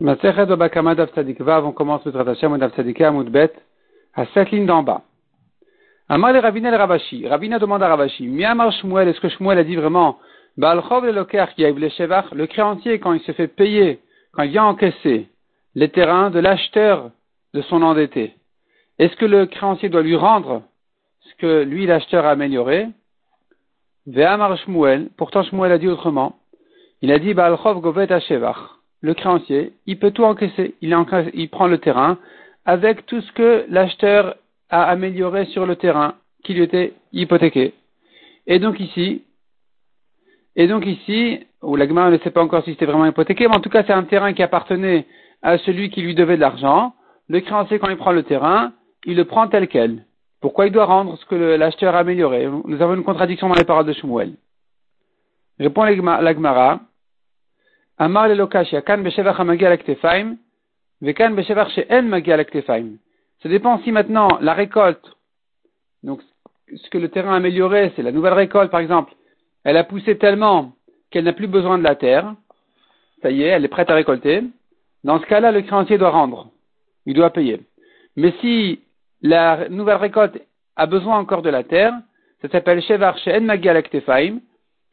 Masechet Vav, on commence le Hashem Dav Amoudbet, à cette ligne d'en bas. Amar le Ravina le Ravashi. Ravina demande à Ravashi, Miamar Shmuel, est-ce que Shmuel a dit vraiment, Baalchov le Loker qui a le le créancier quand il se fait payer, quand il vient encaisser les terrains de l'acheteur de son endetté, est-ce que le créancier doit lui rendre ce que lui l'acheteur a amélioré? Ve'amar Shmuel, pourtant Shmuel a dit autrement, il a dit Baalchov Govet Shevach le créancier, il peut tout encaisser. Il, prend le terrain avec tout ce que l'acheteur a amélioré sur le terrain qui lui était hypothéqué. Et donc ici, et donc ici, où la ne sait pas encore si c'était vraiment hypothéqué, mais en tout cas c'est un terrain qui appartenait à celui qui lui devait de l'argent. Le créancier, quand il prend le terrain, il le prend tel quel. Pourquoi il doit rendre ce que l'acheteur a amélioré? Nous avons une contradiction dans les paroles de Shmuel. Répond l'Agmara. Amar she'en. Ça dépend si maintenant la récolte, donc ce que le terrain a amélioré, c'est la nouvelle récolte par exemple, elle a poussé tellement qu'elle n'a plus besoin de la terre, ça y est, elle est prête à récolter. Dans ce cas-là, le créancier doit rendre, il doit payer. Mais si la nouvelle récolte a besoin encore de la terre, ça s'appelle Shevar She'en Magi al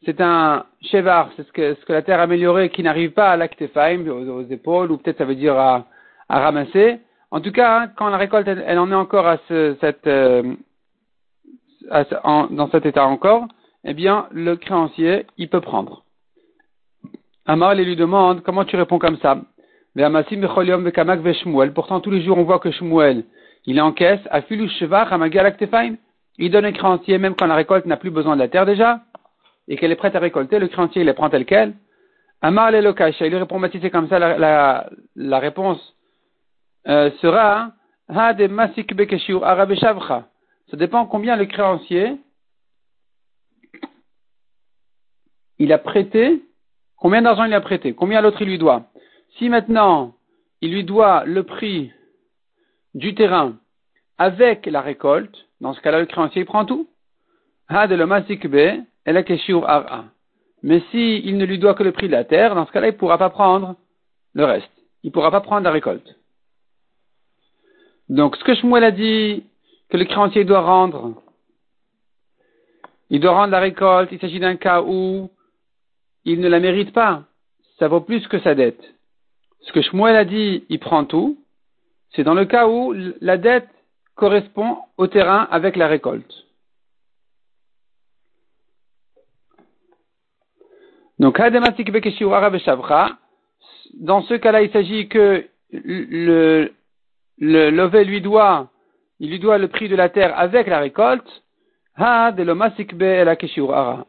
c'est un chevar, c'est ce que, ce que la terre améliorée qui n'arrive pas à l'actefaim, aux, épaules, ou peut-être ça veut dire à, ramasser. En tout cas, hein, quand la récolte, elle, en est encore à ce, cette, euh, dans cet état encore, eh bien, le créancier, il peut prendre. Amal, il lui demande, comment tu réponds comme ça? Pourtant, tous les jours, on voit que Shmuel, il encaisse, à filu chevar, il donne un créancier, même quand la récolte n'a plus besoin de la terre déjà et qu'elle est prête à récolter, le créancier il les prend tel quel. Amar le lokasha, il lui répond, bah, c'est comme ça, la, réponse euh, sera Ha de masik Ça dépend combien le créancier il a prêté, combien d'argent il a prêté, combien l'autre il lui doit. Si maintenant il lui doit le prix du terrain avec la récolte, dans ce cas-là, le créancier il prend tout. Ha de le masik mais si il ne lui doit que le prix de la terre, dans ce cas-là, il ne pourra pas prendre le reste. Il ne pourra pas prendre la récolte. Donc, ce que Shmuel a dit que le créancier doit rendre, il doit rendre la récolte, il s'agit d'un cas où il ne la mérite pas. Ça vaut plus que sa dette. Ce que Shmuel a dit, il prend tout, c'est dans le cas où la dette correspond au terrain avec la récolte. Donc, dans ce cas-là, il s'agit que le, le lové lui doit, il lui doit le prix de la terre avec la récolte.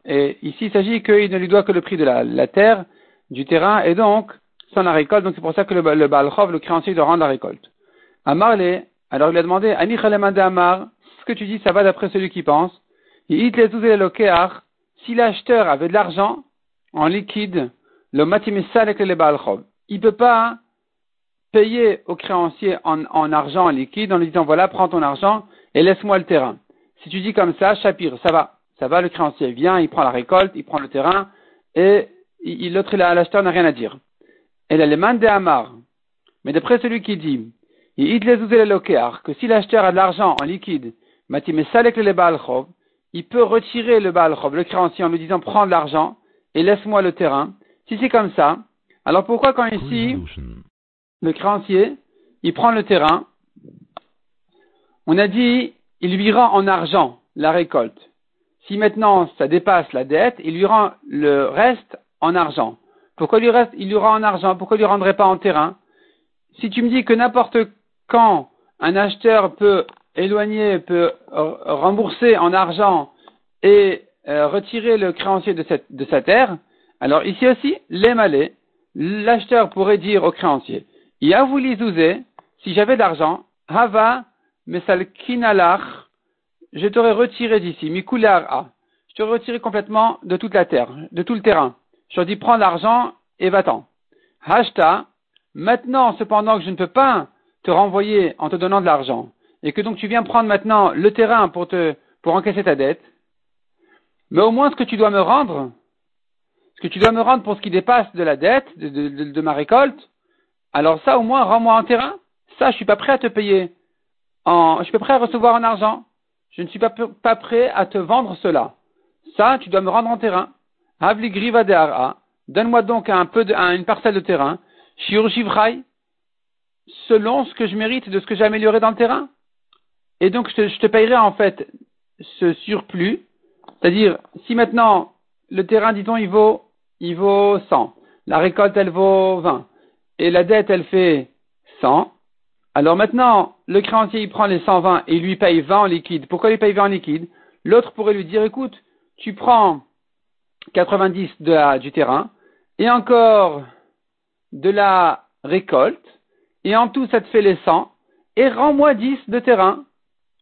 Et ici, il s'agit qu'il ne lui doit que le prix de la, terre, du terrain, et donc, sans la récolte. Donc, c'est pour ça que le, le le créancier, doit rendre la récolte. Amarle, alors il a demandé, Amar, ce que tu dis, ça va d'après celui qui pense. Si l'acheteur avait de l'argent, en liquide le matimissal avec le balchov. Il ne peut pas payer au créancier en, en, argent en liquide en lui disant voilà, prends ton argent et laisse-moi le terrain. Si tu dis comme ça, Shapir, ça va, ça va, le créancier vient, il prend la récolte, il prend le terrain et l'autre, l'acheteur n'a rien à dire. Et là, le de Amar. Mais d'après celui qui dit, il que si l'acheteur a de l'argent en liquide, il peut retirer le balchov, le créancier, en lui disant prends de l'argent et laisse-moi le terrain. Si c'est comme ça, alors pourquoi quand ici, le créancier, il prend le terrain, on a dit, il lui rend en argent la récolte. Si maintenant ça dépasse la dette, il lui rend le reste en argent. Pourquoi lui reste, il lui rend en argent? Pourquoi il lui rendrait pas en terrain? Si tu me dis que n'importe quand un acheteur peut éloigner, peut rembourser en argent et euh, retirer le créancier de, sa terre, alors ici aussi, les malais, l'acheteur pourrait dire au créancier, Yavulizouze, si j'avais de l'argent, Hava mesalkinalach, je t'aurais retiré d'ici, mikular. Je t'aurais retiré complètement de toute la terre, de tout le terrain. Je te dis, prends l'argent et va-t'en. Hashta, maintenant, cependant que je ne peux pas te renvoyer en te donnant de l'argent, et que donc tu viens prendre maintenant le terrain pour te, pour encaisser ta dette, mais au moins ce que tu dois me rendre, ce que tu dois me rendre pour ce qui dépasse de la dette, de, ma récolte, alors ça au moins rends-moi un terrain. Ça, je suis pas prêt à te payer. En, je suis pas prêt à recevoir en argent. Je ne suis pas, prêt à te vendre cela. Ça, tu dois me rendre en terrain. Havli griva de Donne-moi donc un peu de, une parcelle de terrain. Shiur selon ce que je mérite de ce que j'ai amélioré dans le terrain. Et donc, je te payerai en fait ce surplus. C'est-à-dire, si maintenant le terrain, dit-on, il vaut, il vaut 100. La récolte, elle vaut 20. Et la dette, elle fait 100. Alors maintenant, le créancier, il prend les 120 et il lui paye 20 en liquide. Pourquoi il paye 20 en liquide? L'autre pourrait lui dire, écoute, tu prends 90 de la, du terrain et encore de la récolte et en tout, ça te fait les 100 et rends-moi 10 de terrain.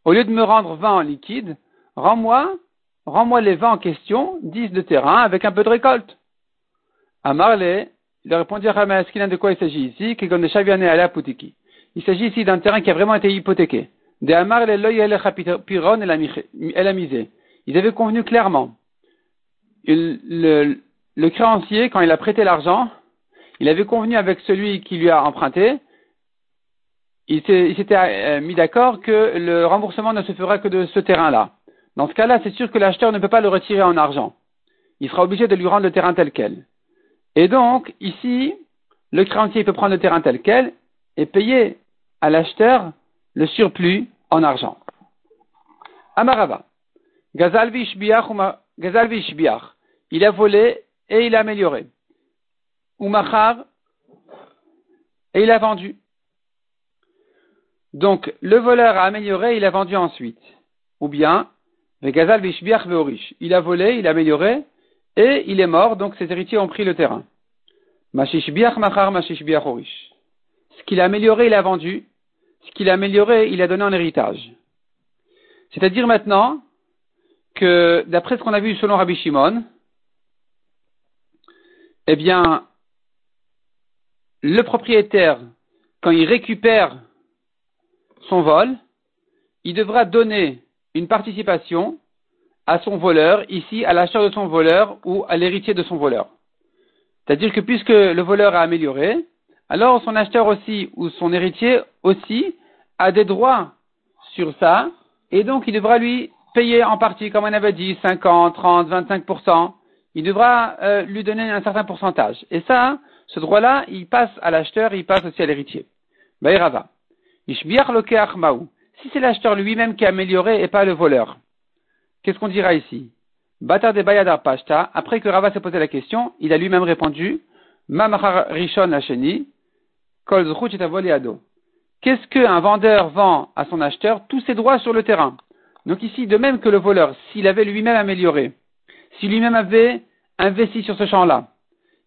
Au lieu de me rendre 20 en liquide, rends-moi, rends-moi les 20 en question, 10 de terrain avec un peu de récolte. À il a répondu à Ramaskina de quoi il s'agit ici, Il s'agit ici d'un terrain qui a vraiment été hypothéqué. De Amarle Piron et la misée. Ils avaient convenu clairement. le, le créancier, quand il a prêté l'argent, il avait convenu avec celui qui lui a emprunté il s'était euh, mis d'accord que le remboursement ne se fera que de ce terrain-là. Dans ce cas-là, c'est sûr que l'acheteur ne peut pas le retirer en argent. Il sera obligé de lui rendre le terrain tel quel. Et donc, ici, le créancier peut prendre le terrain tel quel et payer à l'acheteur le surplus en argent. Amarava. Il a volé et il a amélioré. Umachar. Et il a vendu. Donc, le voleur a amélioré, il a vendu ensuite. Ou bien, il a volé, il a amélioré, et il est mort, donc ses héritiers ont pris le terrain. Ce qu'il a amélioré, il a vendu. Ce qu'il a amélioré, il a donné en héritage. C'est-à-dire maintenant que, d'après ce qu'on a vu selon Rabbi Shimon, eh bien, le propriétaire, quand il récupère son vol, il devra donner une participation à son voleur, ici à l'acheteur de son voleur ou à l'héritier de son voleur. C'est-à-dire que puisque le voleur a amélioré, alors son acheteur aussi ou son héritier aussi a des droits sur ça, et donc il devra lui payer en partie, comme on avait dit, 50, 30, 25%. Il devra euh, lui donner un certain pourcentage. Et ça, ce droit-là, il passe à l'acheteur, il passe aussi à l'héritier. Bayrava. Si c'est l'acheteur lui-même qui a amélioré et pas le voleur, qu'est-ce qu'on dira ici? Batar de Bayadar Pashta, après que Rava s'est posé la question, il a lui-même répondu Mamachar Rishon Hasheni, Kol Qu'est-ce qu'un vendeur vend à son acheteur Tous ses droits sur le terrain. Donc ici, de même que le voleur, s'il avait lui-même amélioré, s'il lui-même avait investi sur ce champ-là,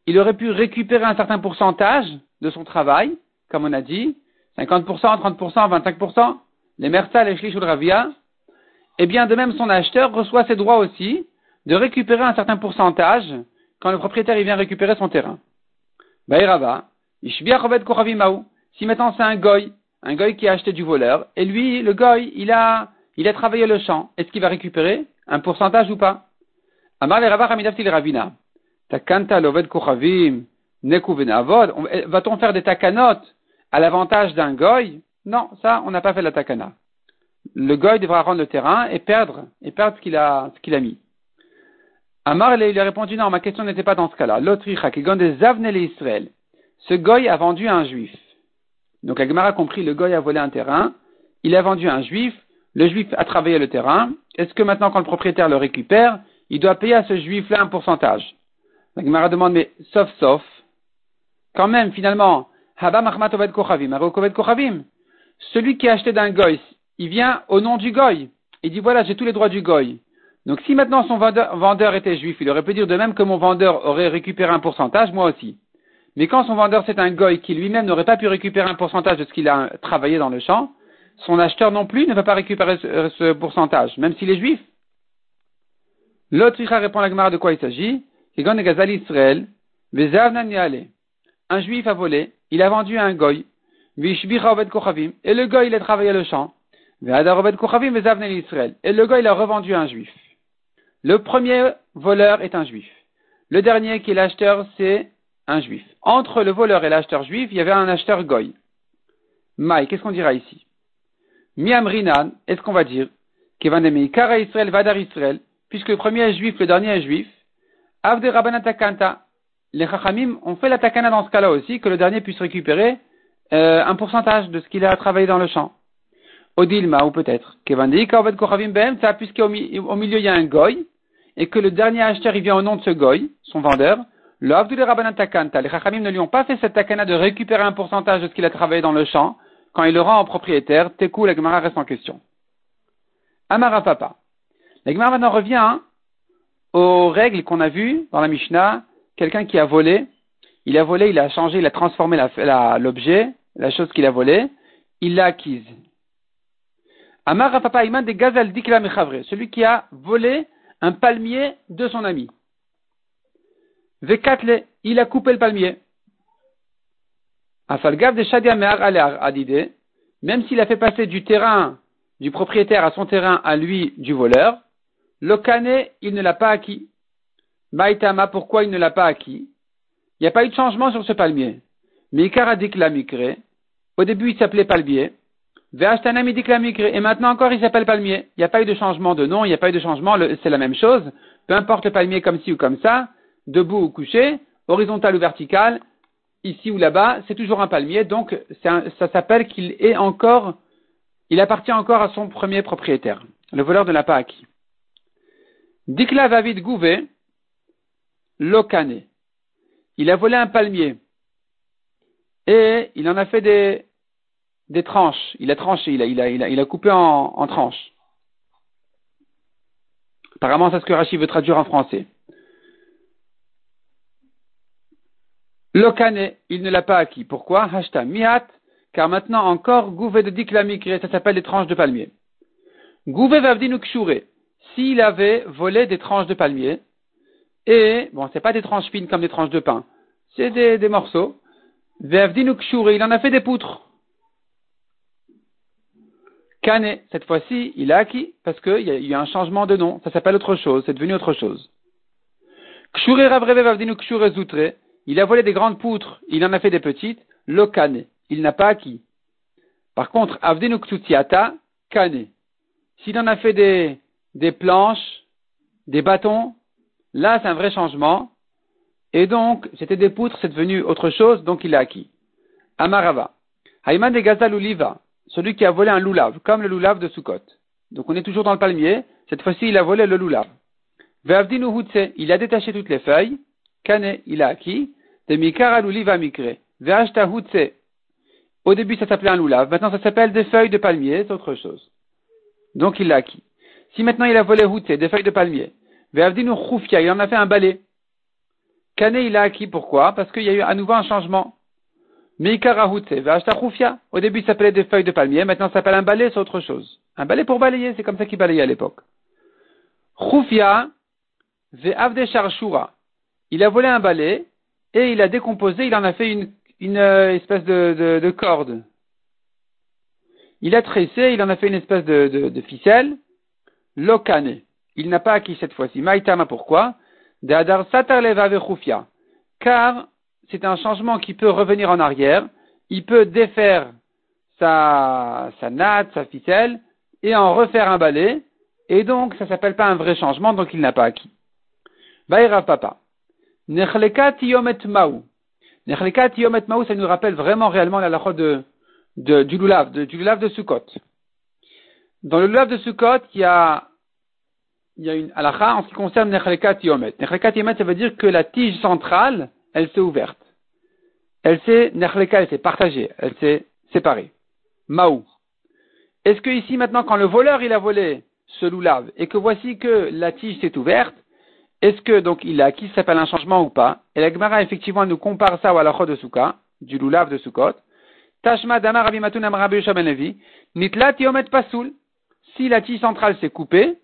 il aurait pu récupérer un certain pourcentage de son travail, comme on a dit, 50%, 30%, 25%, les Mersa, les Shlish ou Ravia, eh bien, de même, son acheteur reçoit ses droits aussi de récupérer un certain pourcentage quand le propriétaire vient récupérer son terrain. Baïrava, Si maintenant c'est un goy, un goy qui a acheté du voleur, et lui, le goy, il a, il a travaillé le champ, est-ce qu'il va récupérer un pourcentage ou pas? Amar Ravina. Takanta loved kochavim, Va-t-on faire des takanot à l'avantage d'un goy, non, ça, on n'a pas fait la takana. Le goy devra rendre le terrain et perdre, et perdre ce qu'il a, ce a mis. Amar, il a répondu, non, ma question n'était pas dans ce cas-là. L'autre, des Israël. Ce goy a vendu à un juif. Donc, Agmar a compris, le goy a volé un terrain, il a vendu à un juif, le juif a travaillé le terrain. Est-ce que maintenant, quand le propriétaire le récupère, il doit payer à ce juif-là un pourcentage? Agmara demande, mais sauf, sauf. Quand même, finalement, celui qui a acheté d'un goy, il vient au nom du goy. Il dit voilà, j'ai tous les droits du goy. Donc si maintenant son vendeur, était juif, il aurait pu dire de même que mon vendeur aurait récupéré un pourcentage, moi aussi. Mais quand son vendeur c'est un goy qui lui-même n'aurait pas pu récupérer un pourcentage de ce qu'il a travaillé dans le champ, son acheteur non plus ne peut pas récupérer ce, pourcentage, même s'il est juif. L'autre répond à la Gemara de quoi il s'agit. Un juif a volé, il a vendu un goy, et le goy il a travaillé le champ, et le goy il a revendu un juif. Le premier voleur est un juif. Le dernier qui est l'acheteur, c'est un juif. Entre le voleur et l'acheteur juif, il y avait un acheteur goy. Maï, qu'est-ce qu'on dira ici? Miamrinan, est-ce qu'on va dire Kara Israël, Vadar Israël, puisque le premier est juif, le dernier est juif. Avde. Les Chachamim ont fait la takana dans ce cas-là aussi, que le dernier puisse récupérer euh, un pourcentage de ce qu'il a travaillé dans le champ. Odilma, ou peut-être. Puisqu'au milieu il y a un goy, et que le dernier acheteur il vient au nom de ce goy, son vendeur, le Rabbanan Takanta, les Chachamim ne lui ont pas fait cette takana de récupérer un pourcentage de ce qu'il a travaillé dans le champ, quand il le rend en propriétaire, Tekou, la Gemara reste en question. Amara Papa. La Gemara maintenant revient aux règles qu'on a vues dans la Mishnah. Quelqu'un qui a volé, il a volé, il a changé, il a transformé l'objet, la, chose qu'il a volé, il l'a acquise. Amara Papa de Gazal Dikla celui qui a volé un palmier de son ami. Vekatle, il a coupé le palmier. Afalgav de Shadia Adide, même s'il a fait passer du terrain du propriétaire à son terrain à lui du voleur, Lokane, il ne l'a pas acquis. Maïtama, pourquoi il ne l'a pas acquis? Il n'y a pas eu de changement sur ce palmier. Mais Ikaradik la mikre, au début il s'appelait palmier, et maintenant encore il s'appelle palmier. Il n'y a pas eu de changement de nom, il n'y a pas eu de changement, c'est la même chose. Peu importe le palmier comme ci ou comme ça, debout ou couché, horizontal ou vertical, ici ou là-bas, c'est toujours un palmier, donc ça s'appelle qu'il est encore, il appartient encore à son premier propriétaire. Le voleur ne l'a pas acquis. Dikla Vavid Gouvé, Lokane. Il a volé un palmier. Et il en a fait des, tranches. Il a tranché, il a, coupé en, tranches. Apparemment, c'est ce que Rachid veut traduire en français. Lokane, il ne l'a pas acquis. Pourquoi? Hashta miat, car maintenant encore, gouvé de diklamikre, ça s'appelle des tranches de palmier. Gouvé vavdinu s'il avait volé des tranches de palmier, et, bon, c'est pas des tranches fines comme des tranches de pain, c'est des, morceaux, il en a fait des poutres. Kane, cette fois-ci, il a acquis, parce qu'il y a eu un changement de nom, ça s'appelle autre chose, c'est devenu autre chose. Kshure ravreve vavdinu kshure zoutre, il a volé des grandes poutres, il en a fait des petites, le kane, il n'a pas acquis. Par contre, avdenuktutiata, kane. S'il en a fait des, des planches, des bâtons, là c'est un vrai changement. Et donc, c'était des poutres, c'est devenu autre chose, donc il a acquis. Amarava. Haïman de Gazal celui qui a volé un loulav, comme le loulav de Sukkot. Donc on est toujours dans le palmier, cette fois-ci il a volé le loulav. Ve'avdinu il a détaché toutes les feuilles, Kane, il a acquis. De mikara luliva mikre. Ve'ashta hutse. Au début, ça s'appelait un loulav. Maintenant, ça s'appelle des feuilles de palmier. C'est autre chose. Donc, il l'a acquis. Si maintenant il a volé hutse, des feuilles de palmier. Ve'avdinu khufia. Il en a fait un balai. Kane, il a acquis. Pourquoi? Parce qu'il y a eu à nouveau un changement. Au début, ça s'appelait des feuilles de palmier. Maintenant, ça s'appelle un balai. C'est autre chose. Un balai pour balayer. C'est comme ça qu'il balayait à l'époque. Khufia. Ve'avde sharshura il a volé un balai et il a décomposé, il en a fait une, euh, espèce de, de, corde. Il a tressé, il en a fait une espèce de, de, ficelle. Lokane. Il n'a pas acquis cette fois-ci. Maïtama, pourquoi? Car c'est un changement qui peut revenir en arrière. Il peut défaire sa, sa natte, sa ficelle, et en refaire un balai. Et donc, ça s'appelle pas un vrai changement, donc il n'a pas acquis. Baïra papa. Nechlekat yomet maou. Nechlekat yomet maou, ça nous rappelle vraiment réellement la lacha de, de, du lulav, de, du lulav de Sukkot. Dans le lulav de Sukkot, il y a, il y a une halakha en ce qui concerne Nechlekat yomet. Nechlekat yomet, ça veut dire que la tige centrale, elle s'est ouverte. Elle s'est, elle s'est partagée, elle s'est séparée. Maou. Est-ce que ici, maintenant, quand le voleur, il a volé ce lulav, et que voici que la tige s'est ouverte, est-ce que donc il a acquis s'appelle un changement ou pas? Et la Gemara effectivement nous compare ça au halachot de Souka, du lulav de Sukkot. Tashma damar rabimatun amrabi ben nitlat yomet pasoul. Si la tige centrale s'est coupée,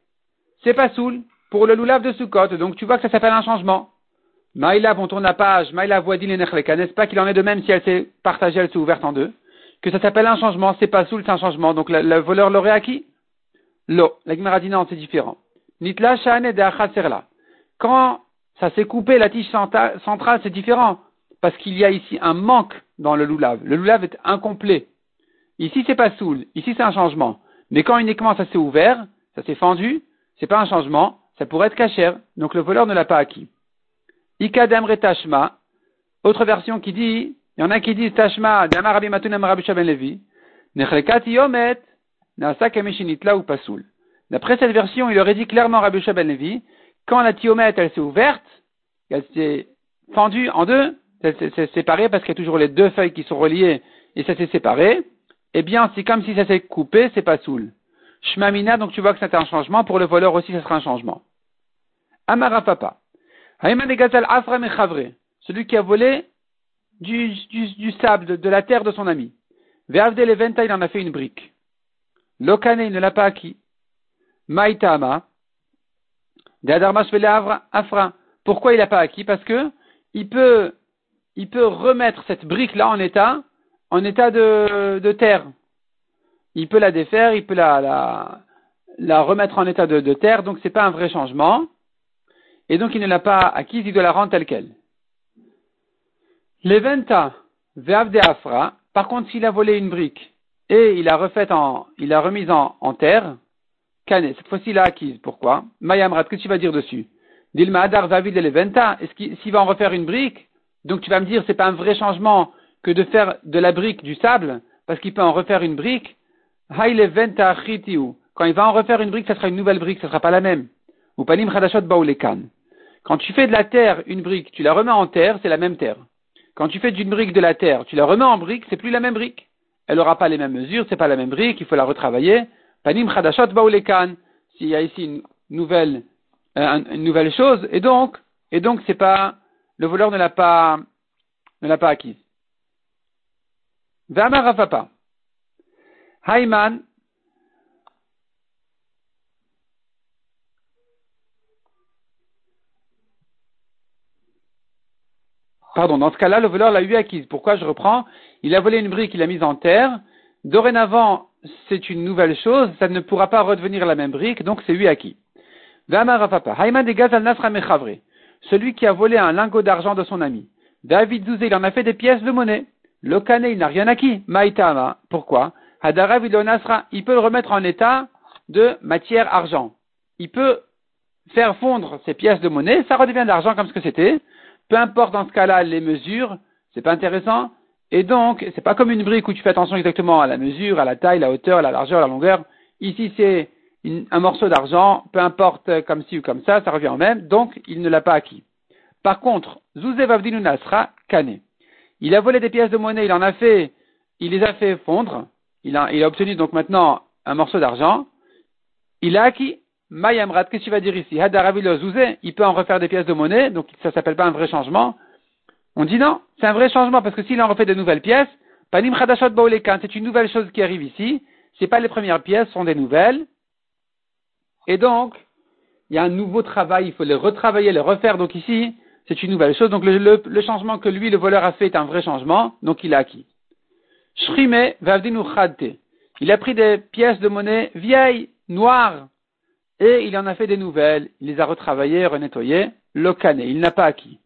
c'est pasoul pour le lulav de Sukkot. Donc tu vois que ça s'appelle un changement. Maïlav, on tourne la page, Maïlav voidil et n'est-ce pas qu'il en est de même si elle s'est partagée, elle s'est ouverte en deux Que ça s'appelle un changement, c'est pas c'est un changement. Donc le, voleur l'aurait acquis Lo. La non, c'est différent. Nitla shane quand ça s'est coupé, la tige centrale, c'est différent. parce qu'il y a ici un manque dans le loulav. Le loulav est incomplet. Ici, c'est pas soul. Ici, c'est un changement. Mais quand uniquement ça s'est ouvert, ça s'est fendu, c'est pas un changement, ça pourrait être cachère. Donc le voleur ne l'a pas acquis. Retashma. Autre version qui dit, il y en a qui disent tashma, damar rabbi rabbi shaben levi. Nechlekat yomet, nasa ou pasoul. D'après cette version, il aurait dit clairement Rabbi Shaben Levi, quand la tiomètre elle s'est ouverte, elle s'est fendue en deux, elle s'est séparée parce qu'il y a toujours les deux feuilles qui sont reliées et ça s'est séparé, eh bien, c'est comme si ça s'est coupé, c'est pas soul. Shmamina, donc tu vois que c'est un changement, pour le voleur aussi, ça sera un changement. Amara Papa. Celui qui a volé du, sable, de, la terre de son ami. Ve'avde leventa, il en a fait une brique. Lokane, il ne l'a pas acquis. Maïtama. Afra. Pourquoi il n'a pas acquis? Parce que il peut, remettre cette brique-là en état, en état de, de, terre. Il peut la défaire, il peut la, la, la remettre en état de, de terre, donc c'est pas un vrai changement. Et donc il ne l'a pas acquis, il doit la rendre telle qu'elle. Leventa ve'avde afra. Par contre, s'il a volé une brique et il a refait en, il a remise en, terre, cette fois-ci, il a acquise. Pourquoi? Mayamrat, que tu vas dire dessus? Dilma Adar Vavid Leventa. Est-ce qu'il va en refaire une brique Donc tu vas me dire, c'est pas un vrai changement que de faire de la brique du sable, parce qu'il peut en refaire une brique. Quand il va en refaire une brique, ça sera une nouvelle brique, ça sera pas la même. Ou Panim Chadashot Baoulekan. Quand tu fais de la terre une brique, tu la remets en terre, c'est la même terre. Quand tu fais d'une brique de la terre, tu la remets en brique, c'est plus la même brique. Elle n'aura pas les mêmes mesures, c'est pas la même brique, il faut la retravailler. Panim Chadashot Baoulekan, s'il y a ici une nouvelle, euh, une nouvelle chose, et donc, et donc c'est pas, le voleur ne l'a pas, ne l'a pas acquise. Vama Rafapa. Hayman, Pardon, dans ce cas-là, le voleur l'a eu acquise. Pourquoi je reprends? Il a volé une brique, il l'a mise en terre. Dorénavant, c'est une nouvelle chose, ça ne pourra pas redevenir la même brique, donc c'est lui acquis. Celui qui a volé un lingot d'argent de son ami. David Zouzé, il en a fait des pièces de monnaie. Lokane, il n'a rien acquis. Maïtama. Pourquoi? Hadarav il peut le remettre en état de matière argent. Il peut faire fondre ces pièces de monnaie, ça redevient de l'argent comme ce que c'était. Peu importe dans ce cas-là les mesures, c'est pas intéressant. Et donc, c'est pas comme une brique où tu fais attention exactement à la mesure, à la taille, la hauteur, la largeur, la longueur. Ici, c'est un morceau d'argent, peu importe comme ci ou comme ça, ça revient au même, donc il ne l'a pas acquis. Par contre, Zouzev Avdinu Nasra, Kane. Il a volé des pièces de monnaie, il en a fait, il les a fait fondre, il a, il a obtenu donc maintenant un morceau d'argent, il a acquis. Mayamrat, qu'est-ce que tu vas dire ici? Il peut en refaire des pièces de monnaie, donc ça s'appelle pas un vrai changement. On dit non, c'est un vrai changement parce que s'il en refait de nouvelles pièces, Panim Khadashot Baolekan, c'est une nouvelle chose qui arrive ici. C'est pas les premières pièces, ce sont des nouvelles. Et donc, il y a un nouveau travail, il faut les retravailler, les refaire. Donc ici, c'est une nouvelle chose. Donc le, le, changement que lui, le voleur, a fait est un vrai changement, donc il a acquis. Shrime Vavdinu Khadte. Il a pris des pièces de monnaie vieilles, noires, et il en a fait des nouvelles. Il les a retravaillées, renettoyées. Lokane, il n'a pas acquis.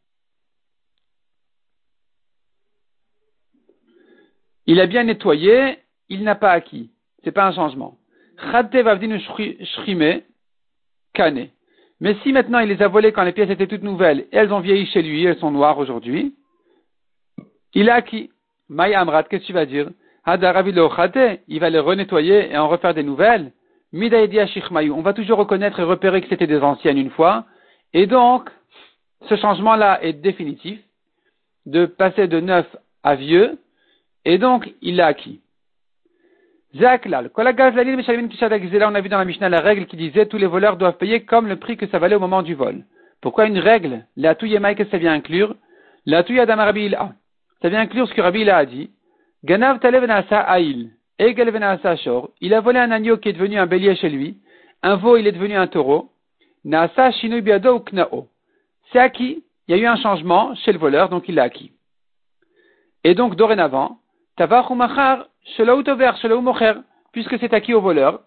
Il a bien nettoyé, il n'a pas acquis. C'est pas un changement. kane. Mais si maintenant il les a volées quand les pièces étaient toutes nouvelles, et elles ont vieilli chez lui, elles sont noires aujourd'hui, il a acquis. Maya Amrat, qu'est-ce que tu vas dire? Il va les renettoyer et en refaire des nouvelles. On va toujours reconnaître et repérer que c'était des anciennes une fois. Et donc, ce changement-là est définitif, de passer de neuf à vieux, et donc, il l'a acquis. On a vu dans la Mishnah la règle qui disait tous les voleurs doivent payer comme le prix que ça valait au moment du vol. Pourquoi une règle? La touye que ça vient inclure? La touye adam Rabbi Ça vient inclure ce que Rabbi a dit. Ganav. Il a volé un agneau qui est devenu un bélier chez lui. Un veau, il est devenu un taureau. Biado ou. C'est acquis. Il y a eu un changement chez le voleur, donc il l'a acquis. Et donc, dorénavant, puisque c'est acquis au voleur.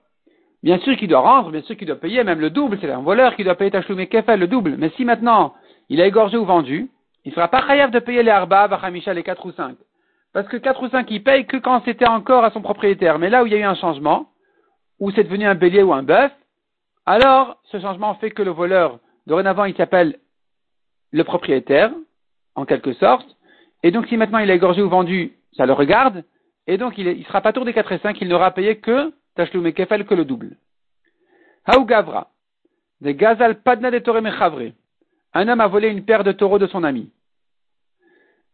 Bien sûr qu'il doit rendre, bien sûr qu'il doit payer, même le double, c'est un voleur qui doit payer Kefel, le double. Mais si maintenant il a égorgé ou vendu, il ne sera pas chayav de payer les arba, vachamisha, les 4 ou 5. Parce que 4 ou 5, il paye que quand c'était encore à son propriétaire. Mais là où il y a eu un changement, où c'est devenu un bélier ou un bœuf, alors ce changement fait que le voleur, dorénavant, il s'appelle le propriétaire, en quelque sorte. Et donc si maintenant il est égorgé ou vendu, ça le regarde. Et donc il, ne sera pas tour des 4 et 5, il n'aura payé que Tachlum et que le double. Haou Gavra. De Gazal Padna de Torah Un homme a volé une paire de taureaux de son ami.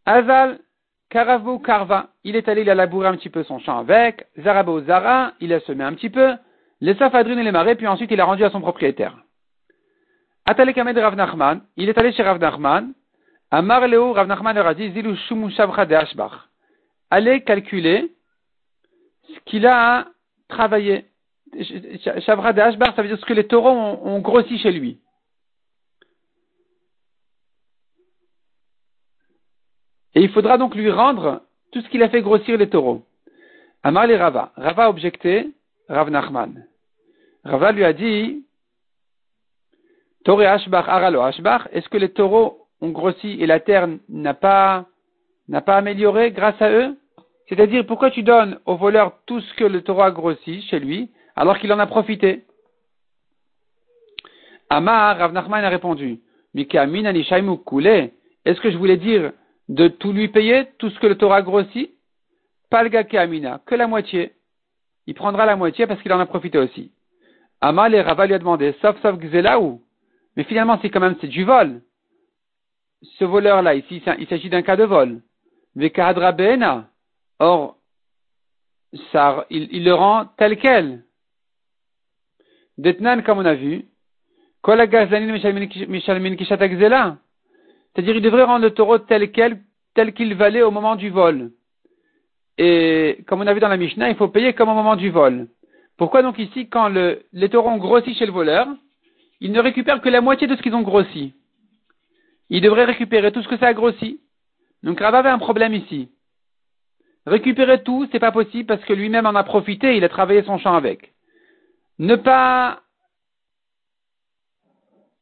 Azal Karavu Karva, il est allé, il a labouré un petit peu son champ avec. Zarabo Zara, il a semé un petit peu. Les safadrines et les marais, puis ensuite il a rendu à son propriétaire. Atale Kamed Rav Nachman, il est allé chez Rav Nachman. Amar Leo, Rav Nachman leur a dit, Zilu de Ashbach. Allez calculer ce qu'il a travaillé. Shavra de Ashbach, ça veut dire ce que les taureaux ont grossi chez lui. Et il faudra donc lui rendre tout ce qu'il a fait grossir les taureaux. Amar les Rava. Rava a objecté, Rav Nachman. Rava lui a dit, Toré Ashbach, Aralo Ashbach, est-ce que les taureaux ont grossi et la terre n'a pas, amélioré grâce à eux? C'est-à-dire, pourquoi tu donnes au voleur tout ce que le taureau a grossi chez lui, alors qu'il en a profité? Amar, Rav Nachman a répondu, Est-ce que je voulais dire de tout lui payer, tout ce que le Torah grossit, palga amina, que la moitié. Il prendra la moitié parce qu'il en a profité aussi. Amal et Rava lui a demandé, sauf sauf ou? Mais finalement, c'est quand même, c'est du vol. Ce voleur-là, ici, il s'agit d'un cas de vol. Vekadra Bena. Or, ça, il, le rend tel quel. Detnan, comme on a vu, Kol mishalmin kishat c'est-à-dire, il devrait rendre le taureau tel quel, qu'il valait au moment du vol. Et comme on a vu dans la Mishnah, il faut payer comme au moment du vol. Pourquoi donc ici, quand le, les taureaux ont grossi chez le voleur, ils ne récupèrent que la moitié de ce qu'ils ont grossi? Ils devraient récupérer tout ce que ça a grossi. Donc Rav avait un problème ici. Récupérer tout, c'est pas possible parce que lui-même en a profité, il a travaillé son champ avec. Ne pas,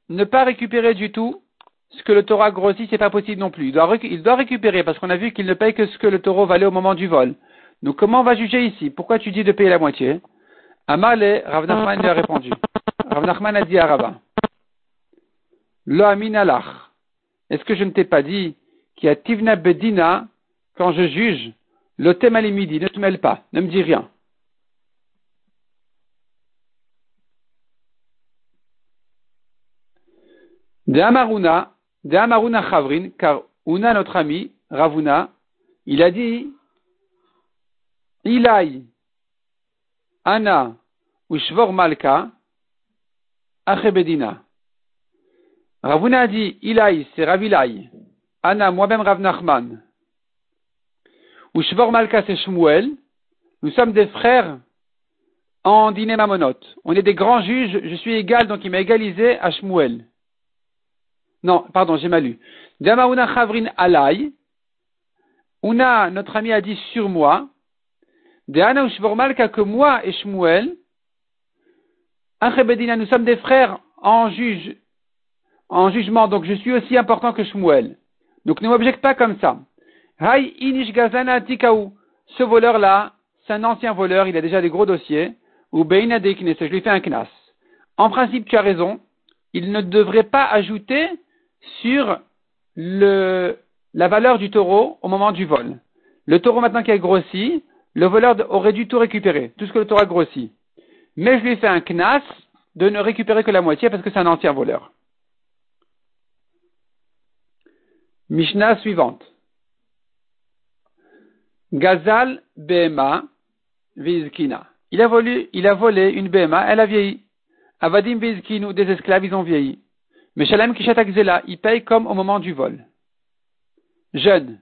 ne pas récupérer du tout, ce que le Torah grossit, c'est pas possible non plus. Il doit, récupérer parce qu'on a vu qu'il ne paye que ce que le taureau valait au moment du vol. Donc comment on va juger ici? Pourquoi tu dis de payer la moitié? Amale, Rav Nachman lui a répondu. Rav Nachman a dit à Rabba, Lo Est-ce que je ne t'ai pas dit qu'il y a tivna bedina quand je juge? Le midi, ne te mêle pas, ne me dis rien. De Amaruna, de Amaruna Chavrin, car Una, notre ami, Ravuna, il a dit, Ilai, Ana, Ushvor Malka, Achebedina. Ravuna a dit, Ilai, c'est Ravilai. Anna, moi-même Rav Nachman. Ushvor Malka, c'est Shmuel. Nous sommes des frères en dîner mamonote. On est des grands juges, je suis égal, donc il m'a égalisé à Shmuel. Non, pardon, j'ai mal lu. Damauna Chavrin Alay. Una, notre ami, a dit sur moi. Deana Ushvormalka que moi et Shmuel. Achebedina, nous sommes des frères en jugement, donc je suis aussi important que Shmuel. Donc ne m'objecte pas comme ça. Hay Inish Gazana Tikaou. Ce voleur-là, c'est un ancien voleur, il a déjà des gros dossiers. Ou Beina je lui fais un knas. En principe, tu as raison. Il ne devrait pas ajouter sur la valeur du taureau au moment du vol. Le taureau maintenant qui a grossi, le voleur aurait dû tout récupérer, tout ce que le taureau a grossi. Mais je lui ai fait un knas de ne récupérer que la moitié parce que c'est un ancien voleur. Mishnah suivante. Gazal Bema Vizkina. Il a, volé, il a volé une Bema, elle a vieilli. Avadim Vizkinu, des esclaves, ils ont vieilli. Mais Shalem Kishat Akzela, il paye comme au moment du vol. Jeune.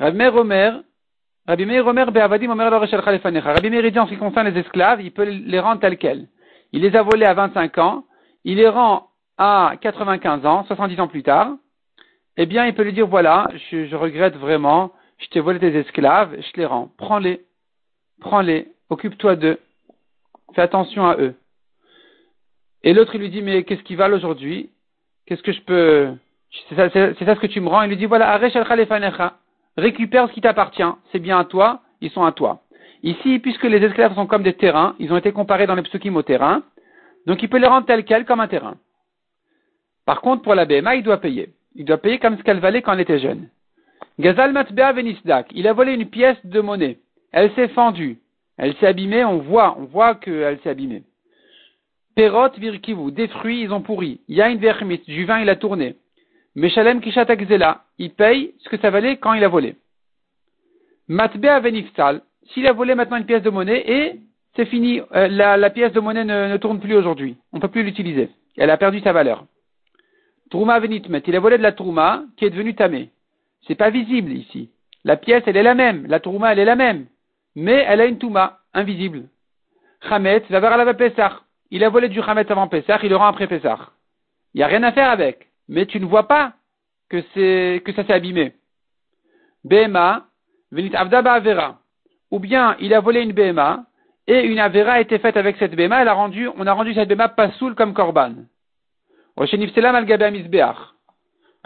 Rabbi Meir Omer, Rabbi Meir Omer Be'avadim Omer Rabbi Meir dit en ce qui concerne les esclaves, il peut les rendre tels quels. Il les a volés à 25 ans, il les rend à 95 ans, 70 ans plus tard. Eh bien, il peut lui dire, voilà, je, regrette vraiment, je t'ai volé tes esclaves, je les rends. Prends-les. Prends-les. Occupe-toi d'eux. Fais attention à eux. Et l'autre, il lui dit, mais qu'est-ce qu'ils valent aujourd'hui? Qu'est-ce que je peux, c'est ça, ce que tu me rends. Il lui dit, voilà, récupère ce qui t'appartient, c'est bien à toi, ils sont à toi. Ici, puisque les esclaves sont comme des terrains, ils ont été comparés dans les psukim au terrain, donc il peut les rendre tels quels comme un terrain. Par contre, pour la BMA, il doit payer. Il doit payer comme ce qu'elle valait quand elle était jeune. Gazal Matbea Venisdak, il a volé une pièce de monnaie. Elle s'est fendue. Elle s'est abîmée, on voit, on voit qu'elle s'est abîmée. Perot virkivu, des fruits, ils ont pourri. Yain verchmit, du vin, il a tourné. Meshalem kishat il paye ce que ça valait quand il a volé. Matbea veniftal, s'il a volé maintenant une pièce de monnaie et c'est fini, euh, la, pièce de monnaie ne, tourne plus aujourd'hui, on ne peut plus l'utiliser. Elle a perdu sa valeur. Trouma venitmet, il a volé de la trouma qui est devenue tamée. C'est pas visible ici. La pièce, elle est la même, la trouma, elle est la même, mais elle a une touma, invisible. Chamet, va vers la Pessah. Il a volé du Chamet avant Pessah, il le rend après Pessah. Il n'y a rien à faire avec, mais tu ne vois pas que ça s'est abîmé. Bema, venit avda avera. Ou bien il a volé une Bema et une Avera a été faite avec cette Bema, elle a rendu, on a rendu cette Bema pas soul comme Korban. Ou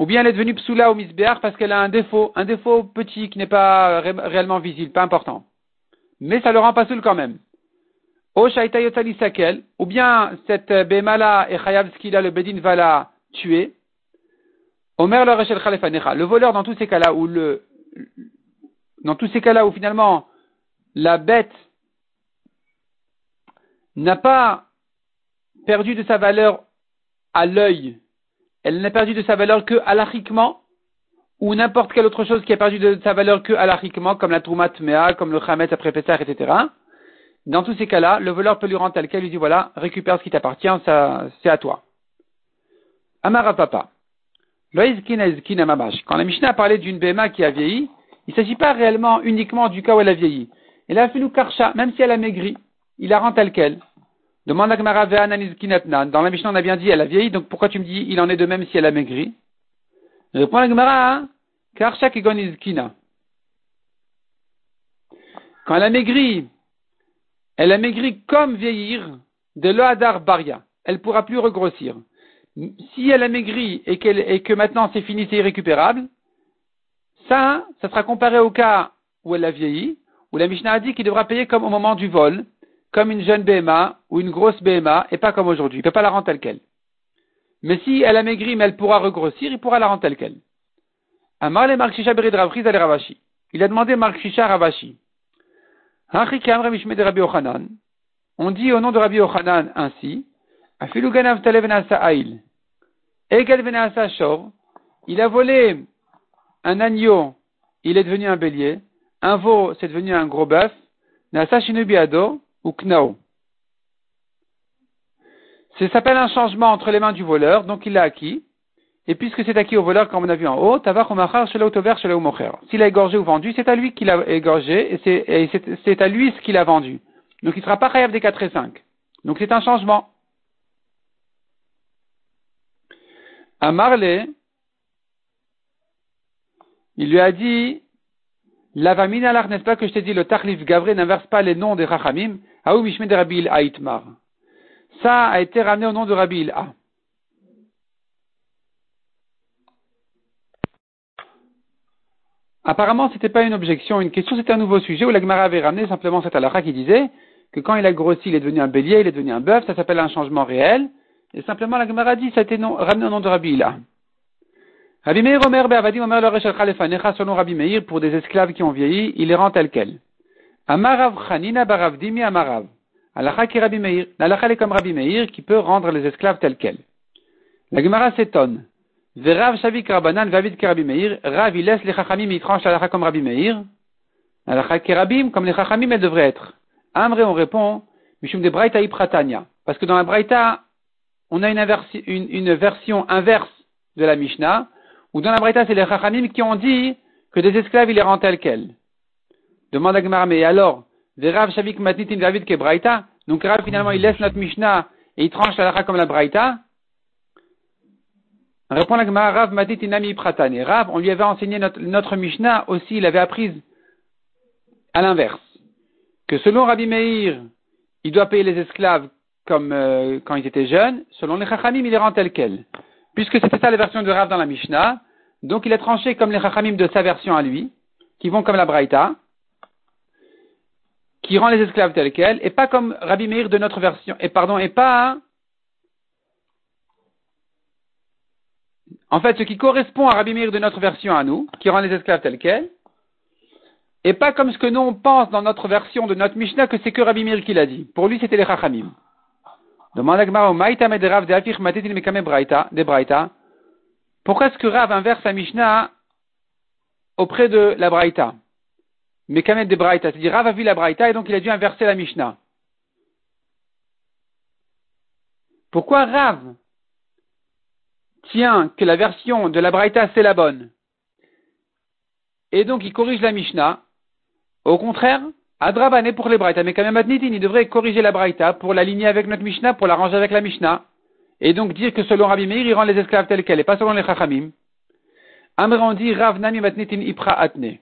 bien elle est devenue psoula au misbeach parce qu'elle a un défaut, un défaut petit qui n'est pas réellement visible, pas important. Mais ça le rend pas soul quand même. Ou bien cette Bema là et Chayav Skila, le Bedin va la tuer. Omer le Le voleur dans tous ces cas-là où le, dans tous ces cas-là où finalement la bête n'a pas perdu de sa valeur à l'œil, elle n'a perdu de sa valeur que alachiquement, ou n'importe quelle autre chose qui a perdu de sa valeur que alachiquement, comme la troumat mea, comme le chamet après Pessah, etc. Dans tous ces cas-là, le voleur peut lui rendre tel quel, lui dit voilà, récupère ce qui t'appartient, ça, c'est à toi. Amara papa. Quand la Mishnah a parlé d'une Bema qui a vieilli, il ne s'agit pas réellement uniquement du cas où elle a vieilli. A fait nous karcha, même si elle a maigri, il la rend telle qu'elle. Demande à Gmara Dans la Mishnah, on a bien dit elle a vieilli, donc pourquoi tu me dis il en est de même si elle a maigri? Répond la Gmara, karcha kigonizkina. Quand elle a maigri, elle a maigri comme vieillir de l'Ohadar Baria. Elle ne pourra plus regrossir si elle a maigri et, que maintenant c'est fini, c'est irrécupérable, ça, ça sera comparé au cas où elle a vieilli, où la Mishnah a dit qu'il devra payer comme au moment du vol, comme une jeune BMA ou une grosse BMA, et pas comme aujourd'hui. Il ne peut pas la rendre telle qu'elle. Mais si elle a maigri, mais elle pourra regrossir, il pourra la rendre telle qu'elle. Amar le Ravashi. Il a demandé Mark Shisha Ravashi. On dit au nom de Rabbi Ochanan ainsi, il a volé un agneau, il est devenu un bélier. Un veau, c'est devenu un gros bœuf. Nasa ou knao. Ça s'appelle un changement entre les mains du voleur, donc il l'a acquis. Et puisque c'est acquis au voleur, comme on a vu en haut, S'il a égorgé ou vendu, c'est à lui qu'il a égorgé, et c'est à lui ce qu'il a vendu. Donc il ne sera pas khayab des 4 et 5. Donc c'est un changement. à Marley, il lui a dit, Lavamina alors n'est-ce pas que je t'ai dit, le Tachlif Gavré n'inverse pas les noms des Chachamim, Aou Mishme de Rabbi Aitmar. Ça a été ramené au nom de Rabbi A. Apparemment, ce n'était pas une objection, une question, c'était un nouveau sujet où la Gemara avait ramené simplement cette halakha qui disait que quand il a grossi, il est devenu un bélier, il est devenu un bœuf, ça s'appelle un changement réel, et simplement, la Gemara dit, ça a été ramené au nom de Rabbi Ila. Rabbi Meir Omer Be'avadim Omer le Rechal Khalefanecha, selon Rabbi Meir, pour des esclaves qui ont vieilli, il les rend tels quels. Amarav Chanina Barav Dimi Amarav. Alacha qui Rabbi Meir. L'alacha est comme Rabbi Meir, qui peut rendre les esclaves tels quels. La Gemara s'étonne. Verav Shavik Rabanan Vavid Rabbi Meir. Rav, il laisse les Chachamim, il tranche l'alacha comme Rabbi Meir. Alacha Kerabim, comme les Chachamim, elle devrait être. Amre, on répond, Mishum de Braita Ipratania. Parce que dans la Braita, on a une, version inverse de la Mishnah, où dans la Braïta, c'est les Chachamim qui ont dit que des esclaves, il les rend tels quels. Demande à Gemara, mais alors, Verav Shavik Matnitin David ke Braïta, donc Rav finalement il laisse notre Mishnah et il tranche la comme la Braïta. Répond la Gemara, Rav. Rav, on lui avait enseigné notre, notre Mishnah aussi, il avait appris à l'inverse. Que selon Rabbi Meir, il doit payer les esclaves comme euh, quand ils étaient jeunes, selon les Chachamim, il les rend tels quels. puisque c'était ça la version de Rav dans la Mishnah, donc il a tranché comme les Chachamim de sa version à lui, qui vont comme la Braïta, qui rend les esclaves tels quels, et pas comme Rabbi Meir de notre version, et pardon, et pas, en fait, ce qui correspond à Rabbi Meir de notre version à nous, qui rend les esclaves tels quels, et pas comme ce que nous on pense dans notre version de notre Mishnah que c'est que Rabbi Meir qui l'a dit. Pour lui, c'était les Chachamim. Pourquoi est-ce que Rav inverse sa Mishnah auprès de la Braïta? Mekamed de Braïta. C'est-à-dire Rav a vu la Braïta et donc il a dû inverser la Mishnah. Pourquoi Rav tient que la version de la Braïta c'est la bonne et donc il corrige la Mishnah Au contraire, Adrabane pour les Braïta, mais quand même Adnitin, il devrait corriger la Braïta pour l'aligner avec notre Mishnah, pour l'arranger avec la Mishnah, et donc dire que selon Rabbi Meir, il rend les esclaves tels quels, et pas selon les Chachamim. Amran dit Rav Nami Matnitin Ipra Atne.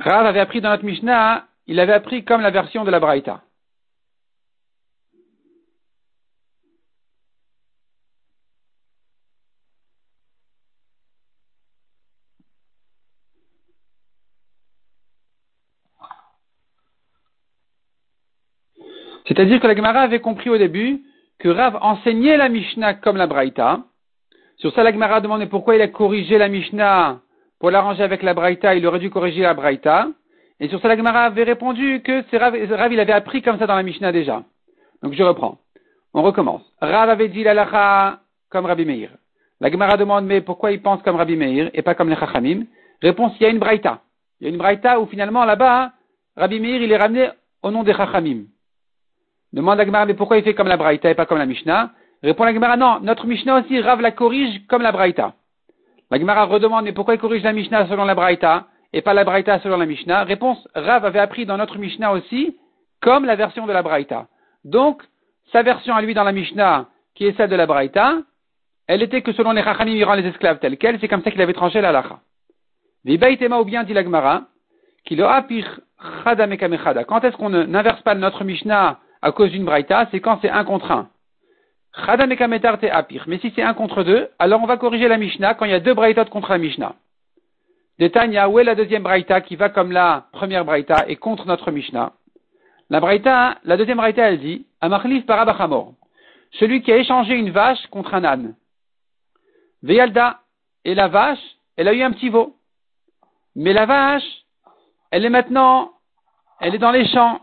Rav avait appris dans notre Mishnah, il avait appris comme la version de la Braïta. C'est-à-dire que la Gemara avait compris au début que Rav enseignait la Mishnah comme la Braïta. Sur ça, la Gemara demandait pourquoi il a corrigé la Mishnah pour l'arranger avec la Braïta, il aurait dû corriger la Braïta. Et sur ça, la Gemara avait répondu que Rav, Rav, il avait appris comme ça dans la Mishnah déjà. Donc je reprends. On recommence. Rav avait dit la comme Rabbi Meir. La Gemara demande mais pourquoi il pense comme Rabbi Meir et pas comme les Chachamim? Réponse, il y a une Braïta. Il y a une Braïta où finalement là-bas, Rabbi Meir il est ramené au nom des Chachamim. Demande à Gemara, mais pourquoi il fait comme la Braïta et pas comme la Mishnah? Répond la Gemara, non, notre Mishnah aussi, Rav la corrige comme la Braïta. La Gemara redemande, mais pourquoi il corrige la Mishnah selon la Braïta et pas la Braïta selon la Mishnah? Réponse, Rav avait appris dans notre Mishnah aussi comme la version de la Braïta. Donc, sa version à lui dans la Mishnah, qui est celle de la Braïta, elle était que selon les Chachamim, il rend les esclaves tels quels, c'est comme ça qu'il avait tranché la lacha. Vibaïtema ou bien dit la Gemara, qu'il a Quand est-ce qu'on n'inverse pas notre Mishnah à cause d'une braïta, c'est quand c'est un contre un. Mais si c'est un contre deux, alors on va corriger la Mishnah quand il y a deux braïtas contre la Mishnah. Détagne où est la deuxième braïta qui va comme la première braïta et contre notre Mishnah? La la deuxième braïta, elle dit, Amachlif parabachamor. Celui qui a échangé une vache contre un âne. Veyalda. Et la vache, elle a eu un petit veau. Mais la vache, elle est maintenant, elle est dans les champs,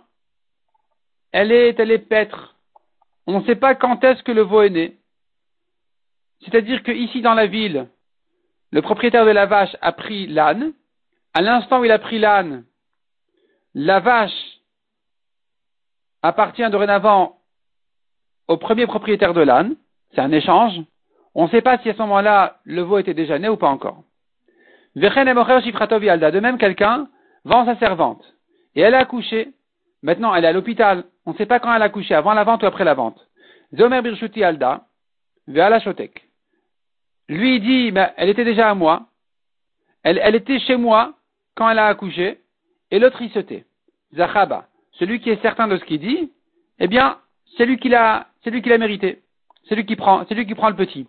elle est, elle est paître. On ne sait pas quand est-ce que le veau est né. C'est-à-dire qu'ici dans la ville, le propriétaire de la vache a pris l'âne. À l'instant où il a pris l'âne, la vache appartient dorénavant au premier propriétaire de l'âne. C'est un échange. On ne sait pas si à ce moment-là le veau était déjà né ou pas encore. De même, quelqu'un vend sa servante et elle a accouché. Maintenant, elle est à l'hôpital. On ne sait pas quand elle a couché, avant la vente ou après la vente. Zomer Birshuti Alda, Veala Shotek. Lui, dit, ben, elle était déjà à moi. Elle, elle, était chez moi quand elle a accouché. Et l'autre, il se tait. Zachaba. Celui qui est certain de ce qu'il dit, eh bien, c'est lui qui l'a, c'est lui qui l'a mérité. C'est lui qui prend, c'est lui qui prend le petit.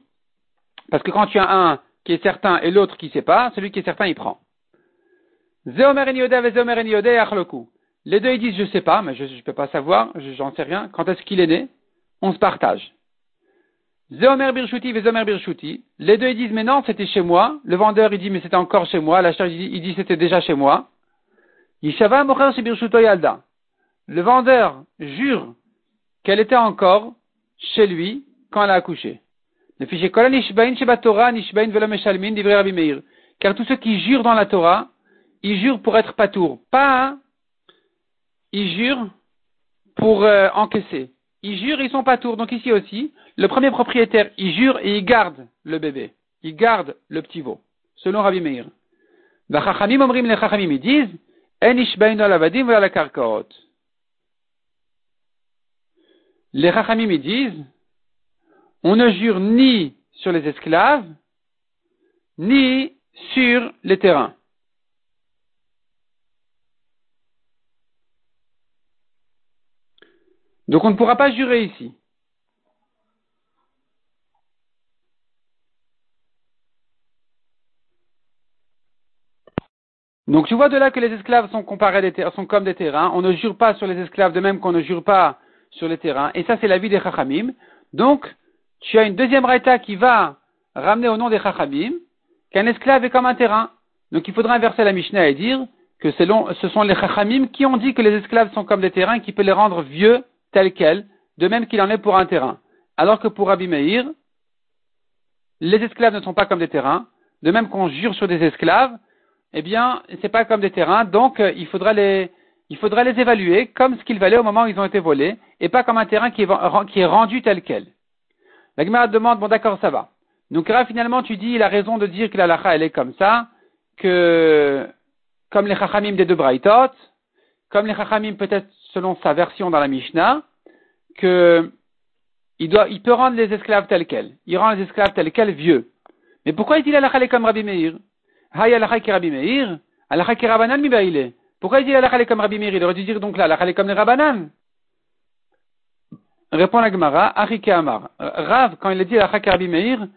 Parce que quand tu as un qui est certain et l'autre qui ne sait pas, celui qui est certain, il prend. En les deux, ils disent, je sais pas, mais je ne peux pas savoir, j'en sais rien. Quand est-ce qu'il est né? On se partage. Et. Les deux, ils disent, mais non, c'était chez moi. Le vendeur, il dit, mais c'était encore chez moi. L'acheteur, il dit, c'était déjà chez moi. Yishava Mocher. Le vendeur jure qu'elle était encore chez lui quand elle a accouché. Car tous ceux qui jurent dans la Torah, ils jurent pour être patour. Pas ils jurent pour euh, encaisser. Ils jurent, ils sont pas tours. Donc ici aussi, le premier propriétaire, il jure et il garde le bébé. Il garde le petit veau. Selon Rabbi Meir. Les disent, les chachamim, disent, on ne jure ni sur les esclaves, ni sur les terrains. Donc on ne pourra pas jurer ici. Donc tu vois de là que les esclaves sont comparés des sont comme des terrains. On ne jure pas sur les esclaves de même qu'on ne jure pas sur les terrains. Et ça c'est l'avis des chachamim. Donc tu as une deuxième raïta qui va ramener au nom des chachamim qu'un esclave est comme un terrain. Donc il faudra inverser la Mishnah et dire que ce sont les chachamim qui ont dit que les esclaves sont comme des terrains qui peut les rendre vieux tels quels, de même qu'il en est pour un terrain. Alors que pour Rabbi Meir, les esclaves ne sont pas comme des terrains, de même qu'on jure sur des esclaves, eh bien, c'est pas comme des terrains, donc euh, il faudra les, évaluer comme ce qu'ils valaient au moment où ils ont été volés, et pas comme un terrain qui est, qui est rendu tel quel. La Gemara demande, bon d'accord, ça va. Donc là, finalement, tu dis, il a raison de dire que la lacha, elle est comme ça, que, comme les chachamim des deux braïtot, comme les chachamim peut-être selon sa version dans la Mishnah, que il, peut rendre les esclaves tels quels. Il rend les esclaves tels quels vieux. Mais pourquoi il dit la lacha, elle est comme Rabbi Meir? Hay alacha ki Rabbi Meir, alacha ki Rabbanan mi Pourquoi il dit alacha comme Rabbi Meir? Il aurait dû dire donc là, alacha comme les Rabbanan. Répond la Gemara, Arike Amar. Rav, quand il a dit alacha ki Rabbi Meir,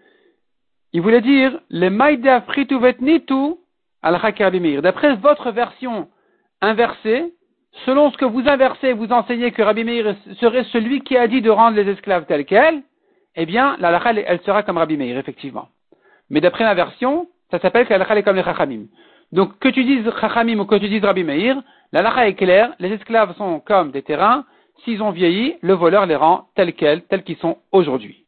il voulait dire le maïda fritu vetnitu Rabbi Meir. D'après votre version inversée, selon ce que vous inversez, vous enseignez que Rabbi Meir serait celui qui a dit de rendre les esclaves tels quels, eh bien, la elle sera comme Rabbi Meir, effectivement. Mais d'après ma version, ça s'appelle qu'Alacha comme les Chachamim. Donc, que tu dises Chachamim ou que tu dises Rabbi Meir, l'Alacha est claire, les esclaves sont comme des terrains, s'ils ont vieilli, le voleur les rend tels quels, tels qu'ils sont aujourd'hui.